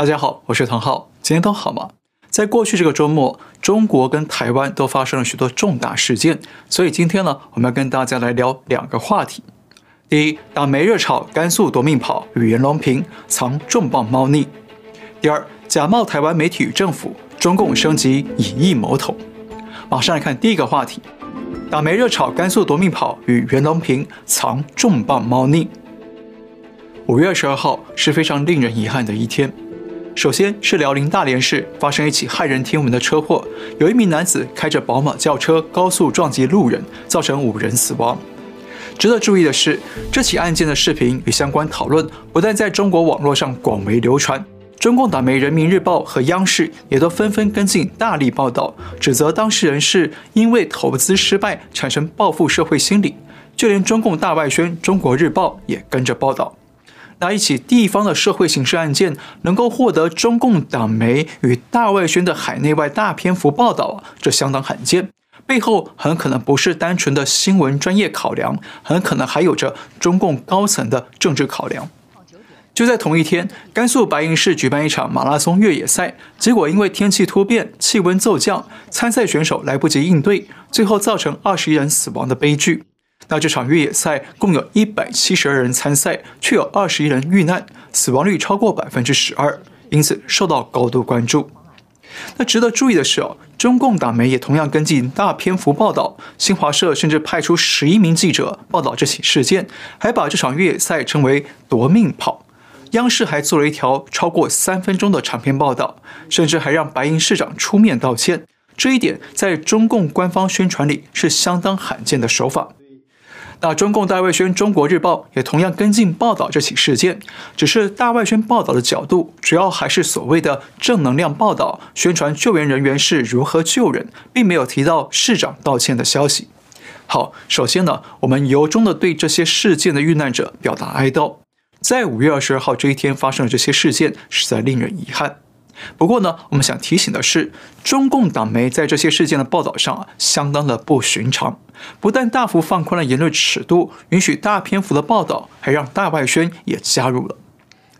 大家好，我是唐浩，今天都好吗？在过去这个周末，中国跟台湾都发生了许多重大事件，所以今天呢，我们要跟大家来聊两个话题。第一，党媒热炒甘肃夺命跑与袁隆平藏重磅猫腻；第二，假冒台湾媒体与政府，中共升级以疫谋统。马上来看第一个话题，党媒热炒甘肃夺命跑与袁隆平藏重磅猫腻。五月二十二号是非常令人遗憾的一天。首先是辽宁大连市发生一起骇人听闻的车祸，有一名男子开着宝马轿车高速撞击路人，造成五人死亡。值得注意的是，这起案件的视频与相关讨论不但在中国网络上广为流传，中共党媒人民日报和央视也都纷纷跟进大力报道，指责当事人是因为投资失败产生报复社会心理，就连中共大外宣中国日报也跟着报道。那一起地方的社会刑事案件能够获得中共党媒与大外宣的海内外大篇幅报道，这相当罕见。背后很可能不是单纯的新闻专业考量，很可能还有着中共高层的政治考量。就在同一天，甘肃白银市举办一场马拉松越野赛，结果因为天气突变，气温骤降，参赛选手来不及应对，最后造成二十一人死亡的悲剧。那这场越野赛共有一百七十二人参赛，却有二十一人遇难，死亡率超过百分之十二，因此受到高度关注。那值得注意的是哦，中共党媒也同样跟进大篇幅报道，新华社甚至派出十一名记者报道这起事件，还把这场越野赛称为“夺命跑”。央视还做了一条超过三分钟的长篇报道，甚至还让白银市长出面道歉。这一点在中共官方宣传里是相当罕见的手法。那中共大外宣中国日报也同样跟进报道这起事件，只是大外宣报道的角度主要还是所谓的正能量报道，宣传救援人员是如何救人，并没有提到市长道歉的消息。好，首先呢，我们由衷的对这些事件的遇难者表达哀悼。在五月二十二号这一天发生的这些事件，实在令人遗憾。不过呢，我们想提醒的是，中共党媒在这些事件的报道上啊，相当的不寻常。不但大幅放宽了言论尺度，允许大篇幅的报道，还让大外宣也加入了。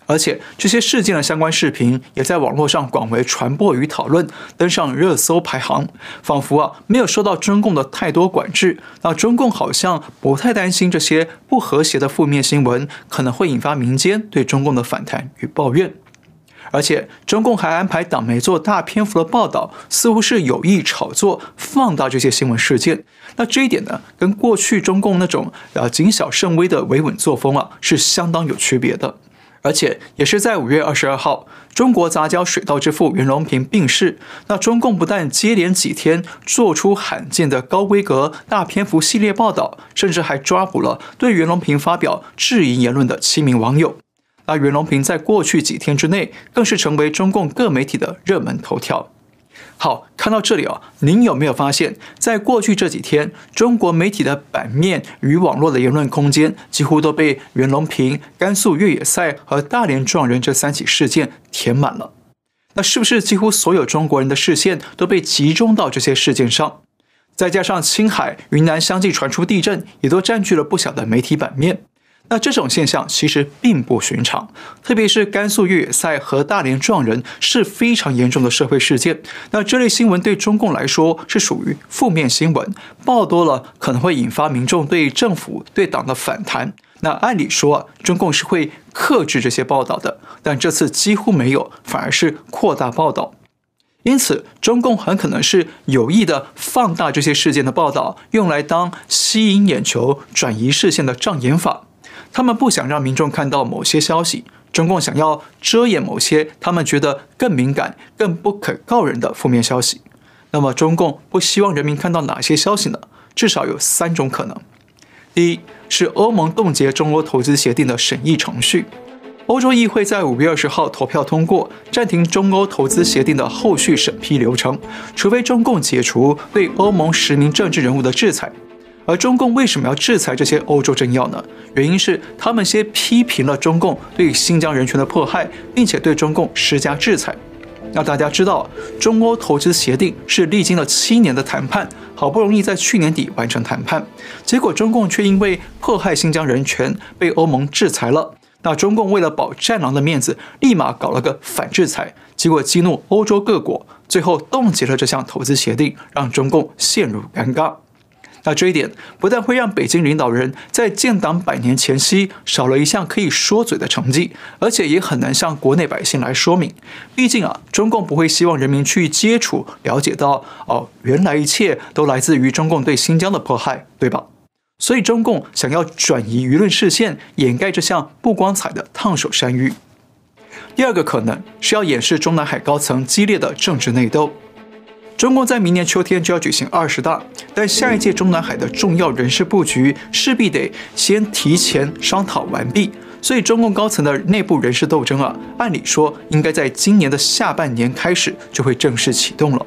而且这些事件的相关视频也在网络上广为传播与讨论，登上热搜排行，仿佛啊没有受到中共的太多管制。那中共好像不太担心这些不和谐的负面新闻可能会引发民间对中共的反弹与抱怨。而且，中共还安排党媒做大篇幅的报道，似乎是有意炒作、放大这些新闻事件。那这一点呢，跟过去中共那种呃谨小慎微的维稳作风啊，是相当有区别的。而且，也是在五月二十二号，中国杂交水稻之父袁隆平病逝。那中共不但接连几天做出罕见的高规格、大篇幅系列报道，甚至还抓捕了对袁隆平发表质疑言论的七名网友。而袁隆平在过去几天之内，更是成为中共各媒体的热门头条。好，看到这里啊，您有没有发现，在过去这几天，中国媒体的版面与网络的言论空间，几乎都被袁隆平、甘肃越野赛和大连撞人这三起事件填满了？那是不是几乎所有中国人的视线都被集中到这些事件上？再加上青海、云南相继传出地震，也都占据了不小的媒体版面。那这种现象其实并不寻常，特别是甘肃越野赛和大连撞人是非常严重的社会事件。那这类新闻对中共来说是属于负面新闻，报多了可能会引发民众对政府、对党的反弹。那按理说，中共是会克制这些报道的，但这次几乎没有，反而是扩大报道。因此，中共很可能是有意的放大这些事件的报道，用来当吸引眼球、转移视线的障眼法。他们不想让民众看到某些消息，中共想要遮掩某些他们觉得更敏感、更不可告人的负面消息。那么，中共不希望人民看到哪些消息呢？至少有三种可能：第一，是欧盟冻结中欧投资协定的审议程序。欧洲议会在五月二十号投票通过，暂停中欧投资协定的后续审批流程，除非中共解除对欧盟十名政治人物的制裁。而中共为什么要制裁这些欧洲政要呢？原因是他们先批评了中共对新疆人权的迫害，并且对中共施加制裁。那大家知道，中欧投资协定是历经了七年的谈判，好不容易在去年底完成谈判，结果中共却因为迫害新疆人权被欧盟制裁了。那中共为了保战狼的面子，立马搞了个反制裁，结果激怒欧洲各国，最后冻结了这项投资协定，让中共陷入尴尬。那这一点不但会让北京领导人在建党百年前夕少了一项可以说嘴的成绩，而且也很难向国内百姓来说明。毕竟啊，中共不会希望人民去接触、了解到哦，原来一切都来自于中共对新疆的迫害，对吧？所以中共想要转移舆论视线，掩盖这项不光彩的烫手山芋。第二个可能是要掩饰中南海高层激烈的政治内斗。中共在明年秋天就要举行二十大，但下一届中南海的重要人事布局势必得先提前商讨完毕，所以中共高层的内部人事斗争啊，按理说应该在今年的下半年开始就会正式启动了。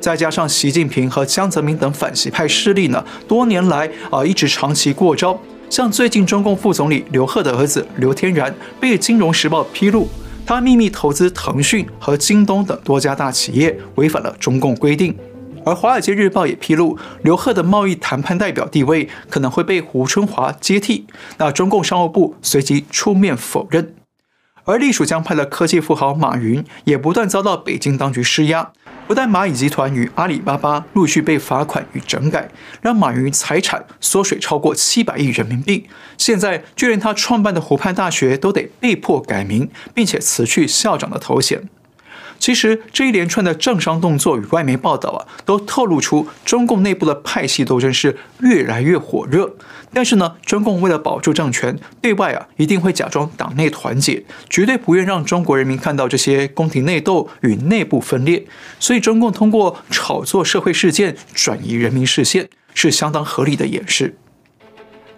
再加上习近平和江泽民等反习派势力呢，多年来啊一直长期过招，像最近中共副总理刘鹤的儿子刘天然被《金融时报》披露。他秘密投资腾讯和京东等多家大企业，违反了中共规定。而《华尔街日报》也披露，刘鹤的贸易谈判代表地位可能会被胡春华接替。那中共商务部随即出面否认。而隶属江派的科技富豪马云也不断遭到北京当局施压。不但蚂蚁集团与阿里巴巴陆续被罚款与整改，让马云财产缩水超过七百亿人民币。现在，就连他创办的湖畔大学都得被迫改名，并且辞去校长的头衔。其实这一连串的政商动作与外媒报道啊，都透露出中共内部的派系斗争是越来越火热。但是呢，中共为了保住政权，对外啊一定会假装党内团结，绝对不愿让中国人民看到这些宫廷内斗与内部分裂。所以，中共通过炒作社会事件转移人民视线，是相当合理的掩饰。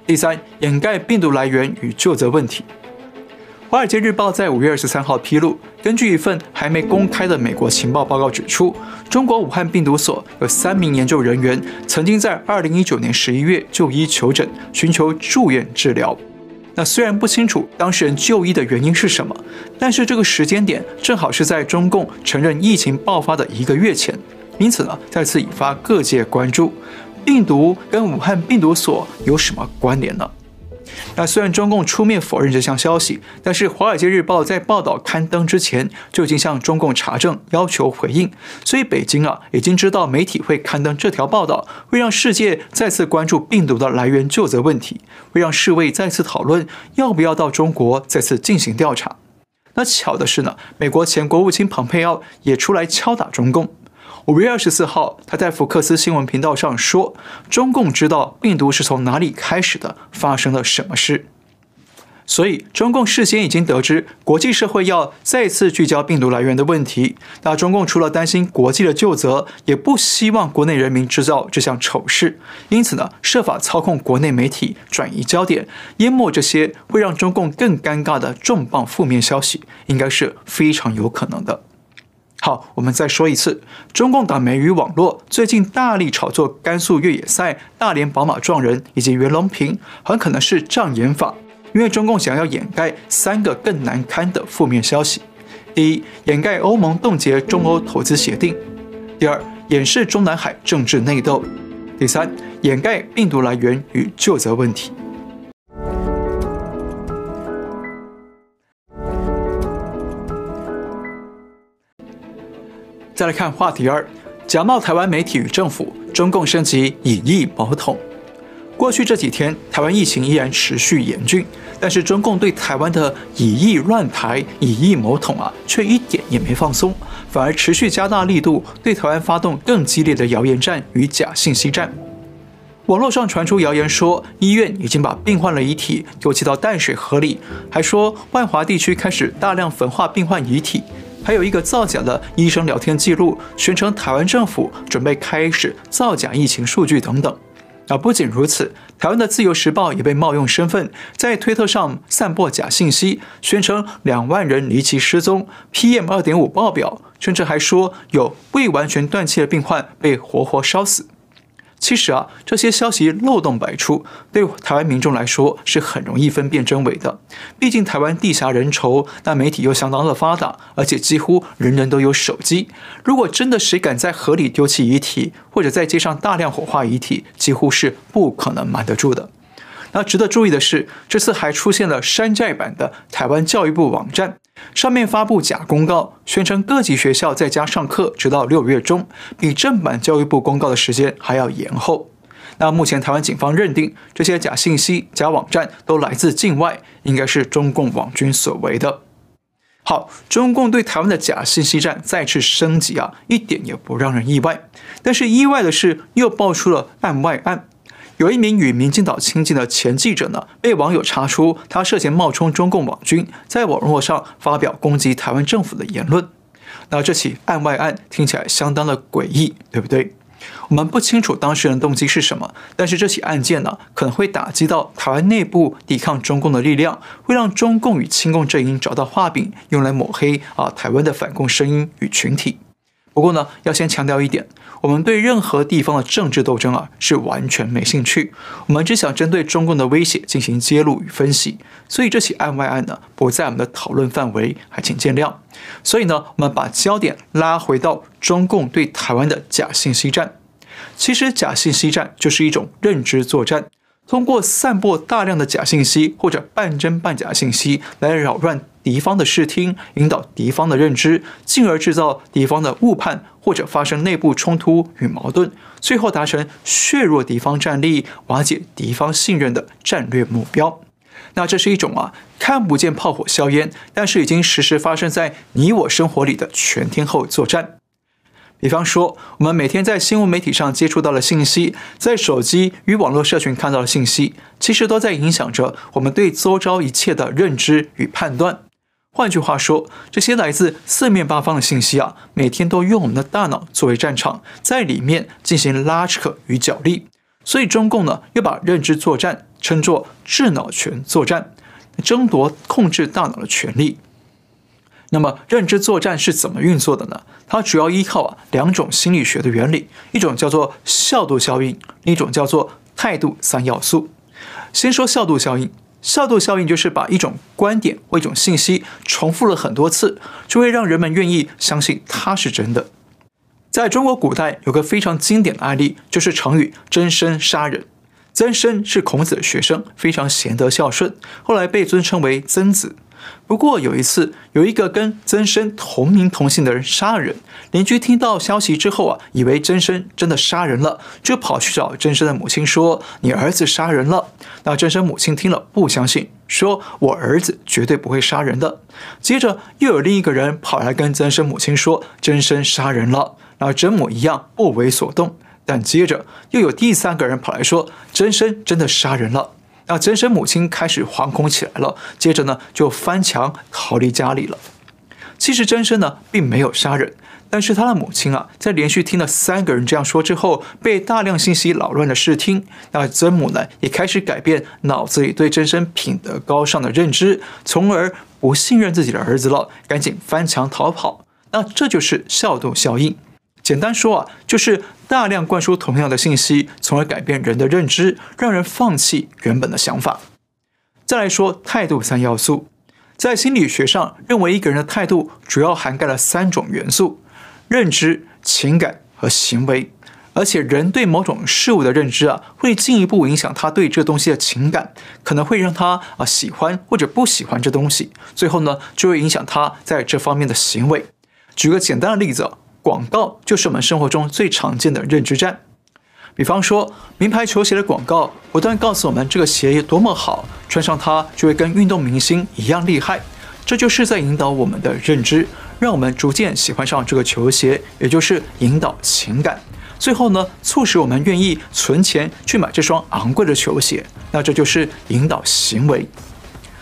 第三，掩盖病毒来源与究责问题。《华尔街日报》在五月二十三号披露，根据一份还没公开的美国情报报告指出，中国武汉病毒所有三名研究人员曾经在二零一九年十一月就医求诊，寻求住院治疗。那虽然不清楚当事人就医的原因是什么，但是这个时间点正好是在中共承认疫情爆发的一个月前，因此呢，再次引发各界关注：病毒跟武汉病毒所有什么关联呢？那虽然中共出面否认这项消息，但是《华尔街日报》在报道刊登之前就已经向中共查证，要求回应。所以北京啊已经知道媒体会刊登这条报道，会让世界再次关注病毒的来源究责问题，会让世卫再次讨论要不要到中国再次进行调查。那巧的是呢，美国前国务卿蓬佩奥也出来敲打中共。五月二十四号，他在福克斯新闻频道上说：“中共知道病毒是从哪里开始的，发生了什么事。”所以，中共事先已经得知国际社会要再次聚焦病毒来源的问题。那中共除了担心国际的究责，也不希望国内人民知道这项丑事，因此呢，设法操控国内媒体，转移焦点，淹没这些会让中共更尴尬的重磅负面消息，应该是非常有可能的。好，我们再说一次，中共党媒与网络最近大力炒作甘肃越野赛、大连宝马撞人以及袁隆平，很可能是障眼法，因为中共想要掩盖三个更难堪的负面消息：第一，掩盖欧盟冻结中欧投资协定；第二，掩饰中南海政治内斗；第三，掩盖病毒来源与究责问题。再来看话题二，假冒台湾媒体与政府，中共升级以疫谋统。过去这几天，台湾疫情依然持续严峻，但是中共对台湾的以疫乱台、以疫谋统啊，却一点也没放松，反而持续加大力度，对台湾发动更激烈的谣言战与假信息战。网络上传出谣言说，医院已经把病患的遗体丢弃到淡水河里，还说万华地区开始大量焚化病患遗体。还有一个造假的医生聊天记录，宣称台湾政府准备开始造假疫情数据等等。啊不仅如此，台湾的自由时报也被冒用身份，在推特上散播假信息，宣称两万人离奇失踪，PM 二点五爆表，甚至还说有未完全断气的病患被活活烧死。其实啊，这些消息漏洞百出，对台湾民众来说是很容易分辨真伪的。毕竟台湾地狭人稠，那媒体又相当的发达，而且几乎人人都有手机。如果真的谁敢在河里丢弃遗体，或者在街上大量火化遗体，几乎是不可能瞒得住的。那值得注意的是，这次还出现了山寨版的台湾教育部网站，上面发布假公告，宣称各级学校在家上课直到六月中，比正版教育部公告的时间还要延后。那目前台湾警方认定这些假信息、假网站都来自境外，应该是中共网军所为的。好，中共对台湾的假信息战再次升级啊，一点也不让人意外。但是意外的是，又爆出了案外案。有一名与民进党亲近的前记者呢，被网友查出他涉嫌冒充中共网军，在网络上发表攻击台湾政府的言论。那这起案外案听起来相当的诡异，对不对？我们不清楚当事人的动机是什么，但是这起案件呢，可能会打击到台湾内部抵抗中共的力量，会让中共与亲共阵营找到画饼，用来抹黑啊台湾的反共声音与群体。不过呢，要先强调一点，我们对任何地方的政治斗争啊是完全没兴趣，我们只想针对中共的威胁进行揭露与分析。所以这起案外案呢不在我们的讨论范围，还请见谅。所以呢，我们把焦点拉回到中共对台湾的假信息战。其实假信息战就是一种认知作战。通过散播大量的假信息或者半真半假信息来扰乱敌方的视听，引导敌方的认知，进而制造敌方的误判或者发生内部冲突与矛盾，最后达成削弱敌方战力、瓦解敌方信任的战略目标。那这是一种啊看不见炮火硝烟，但是已经实时发生在你我生活里的全天候作战。比方说，我们每天在新闻媒体上接触到的信息，在手机与网络社群看到的信息，其实都在影响着我们对周遭一切的认知与判断。换句话说，这些来自四面八方的信息啊，每天都用我们的大脑作为战场，在里面进行拉扯与角力。所以中共呢，又把认知作战称作智脑权作战，争夺控制大脑的权利。那么，认知作战是怎么运作的呢？它主要依靠啊两种心理学的原理，一种叫做效度效应，另一种叫做态度三要素。先说效度效应，效度效应就是把一种观点或一种信息重复了很多次，就会让人们愿意相信它是真的。在中国古代有个非常经典的案例，就是成语“曾参杀人”。曾参是孔子的学生，非常贤德孝顺，后来被尊称为曾子。不过有一次，有一个跟曾生同名同姓的人杀了人，邻居听到消息之后啊，以为曾生真的杀人了，就跑去找曾生的母亲说：“你儿子杀人了。”那曾生母亲听了不相信，说：“我儿子绝对不会杀人的。”接着又有另一个人跑来跟曾生母亲说：“曾生杀人了。”那曾母一样不为所动，但接着又有第三个人跑来说：“曾生真的杀人了。”那曾生母亲开始惶恐起来了，接着呢就翻墙逃离家里了。其实曾生呢并没有杀人，但是他的母亲啊在连续听了三个人这样说之后，被大量信息扰乱了视听。那曾母呢也开始改变脑子里对曾生品德高尚的认知，从而不信任自己的儿子了，赶紧翻墙逃跑。那这就是效度效应。简单说啊，就是大量灌输同样的信息，从而改变人的认知，让人放弃原本的想法。再来说态度三要素，在心理学上认为一个人的态度主要涵盖了三种元素：认知、情感和行为。而且人对某种事物的认知啊，会进一步影响他对这东西的情感，可能会让他啊喜欢或者不喜欢这东西。最后呢，就会影响他在这方面的行为。举个简单的例子。广告就是我们生活中最常见的认知战，比方说名牌球鞋的广告，不断告诉我们这个鞋有多么好，穿上它就会跟运动明星一样厉害，这就是在引导我们的认知，让我们逐渐喜欢上这个球鞋，也就是引导情感，最后呢，促使我们愿意存钱去买这双昂贵的球鞋，那这就是引导行为。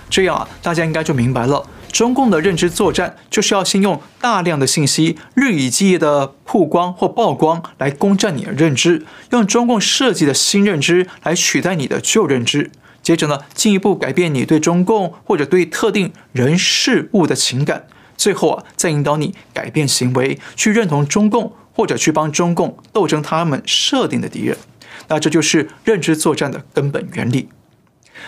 这样啊，大家应该就明白了。中共的认知作战就是要先用大量的信息日以继夜的曝光或曝光来攻占你的认知，用中共设计的新认知来取代你的旧认知，接着呢，进一步改变你对中共或者对特定人事物的情感，最后啊，再引导你改变行为，去认同中共或者去帮中共斗争他们设定的敌人。那这就是认知作战的根本原理。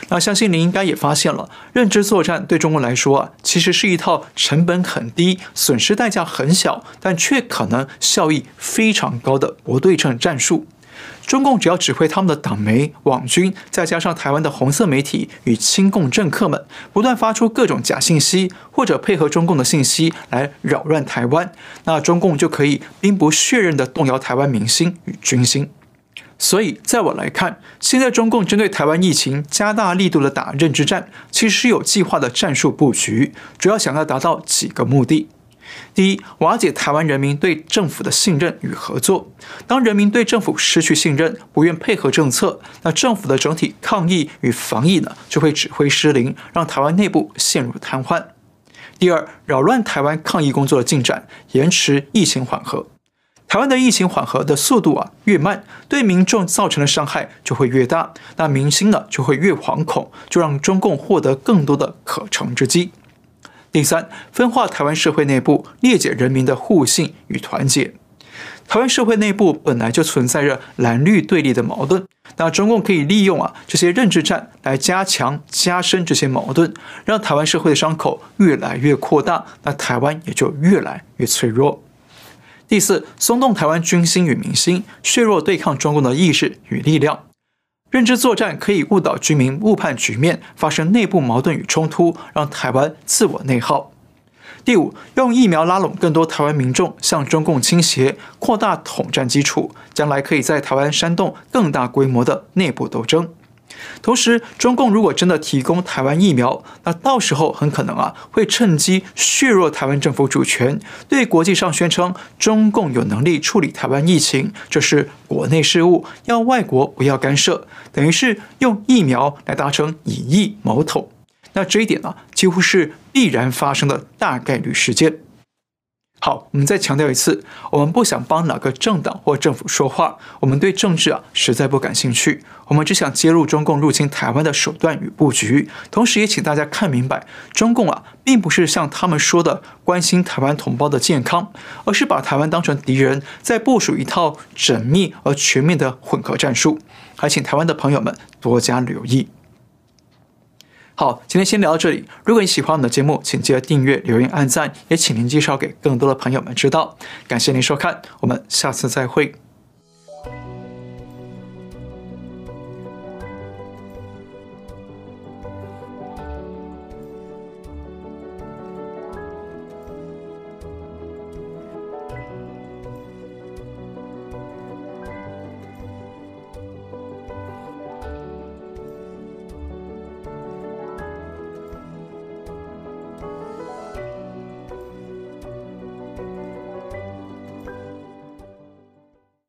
那相信您应该也发现了，认知作战对中国来说啊，其实是一套成本很低、损失代价很小，但却可能效益非常高的不对称战术。中共只要指挥他们的党媒、网军，再加上台湾的红色媒体与亲共政客们不断发出各种假信息，或者配合中共的信息来扰乱台湾，那中共就可以兵不血刃地动摇台湾民心与军心。所以，在我来看，现在中共针对台湾疫情加大力度的打认知战，其实是有计划的战术布局，主要想要达到几个目的。第一，瓦解台湾人民对政府的信任与合作。当人民对政府失去信任，不愿配合政策，那政府的整体抗疫与防疫呢，就会指挥失灵，让台湾内部陷入瘫痪。第二，扰乱台湾抗疫工作的进展，延迟疫情缓和。台湾的疫情缓和的速度啊越慢，对民众造成的伤害就会越大，那民心呢就会越惶恐，就让中共获得更多的可乘之机。第三，分化台湾社会内部，裂解人民的互信与团结。台湾社会内部本来就存在着蓝绿对立的矛盾，那中共可以利用啊这些认知战来加强加深这些矛盾，让台湾社会的伤口越来越扩大，那台湾也就越来越脆弱。第四，松动台湾军心与民心，削弱对抗中共的意识与力量。认知作战可以误导居民，误判局面，发生内部矛盾与冲突，让台湾自我内耗。第五，用疫苗拉拢更多台湾民众向中共倾斜，扩大统战基础，将来可以在台湾煽动更大规模的内部斗争。同时，中共如果真的提供台湾疫苗，那到时候很可能啊会趁机削弱台湾政府主权，对国际上宣称中共有能力处理台湾疫情，这是国内事务，要外国不要干涉，等于是用疫苗来达成以疫谋统。那这一点呢，几乎是必然发生的大概率事件。好，我们再强调一次，我们不想帮哪个政党或政府说话，我们对政治啊实在不感兴趣，我们只想揭露中共入侵台湾的手段与布局，同时也请大家看明白，中共啊并不是像他们说的关心台湾同胞的健康，而是把台湾当成敌人，在部署一套缜密而全面的混合战术，还请台湾的朋友们多加留意。好，今天先聊到这里。如果你喜欢我们的节目，请记得订阅、留言、按赞，也请您介绍给更多的朋友们知道。感谢您收看，我们下次再会。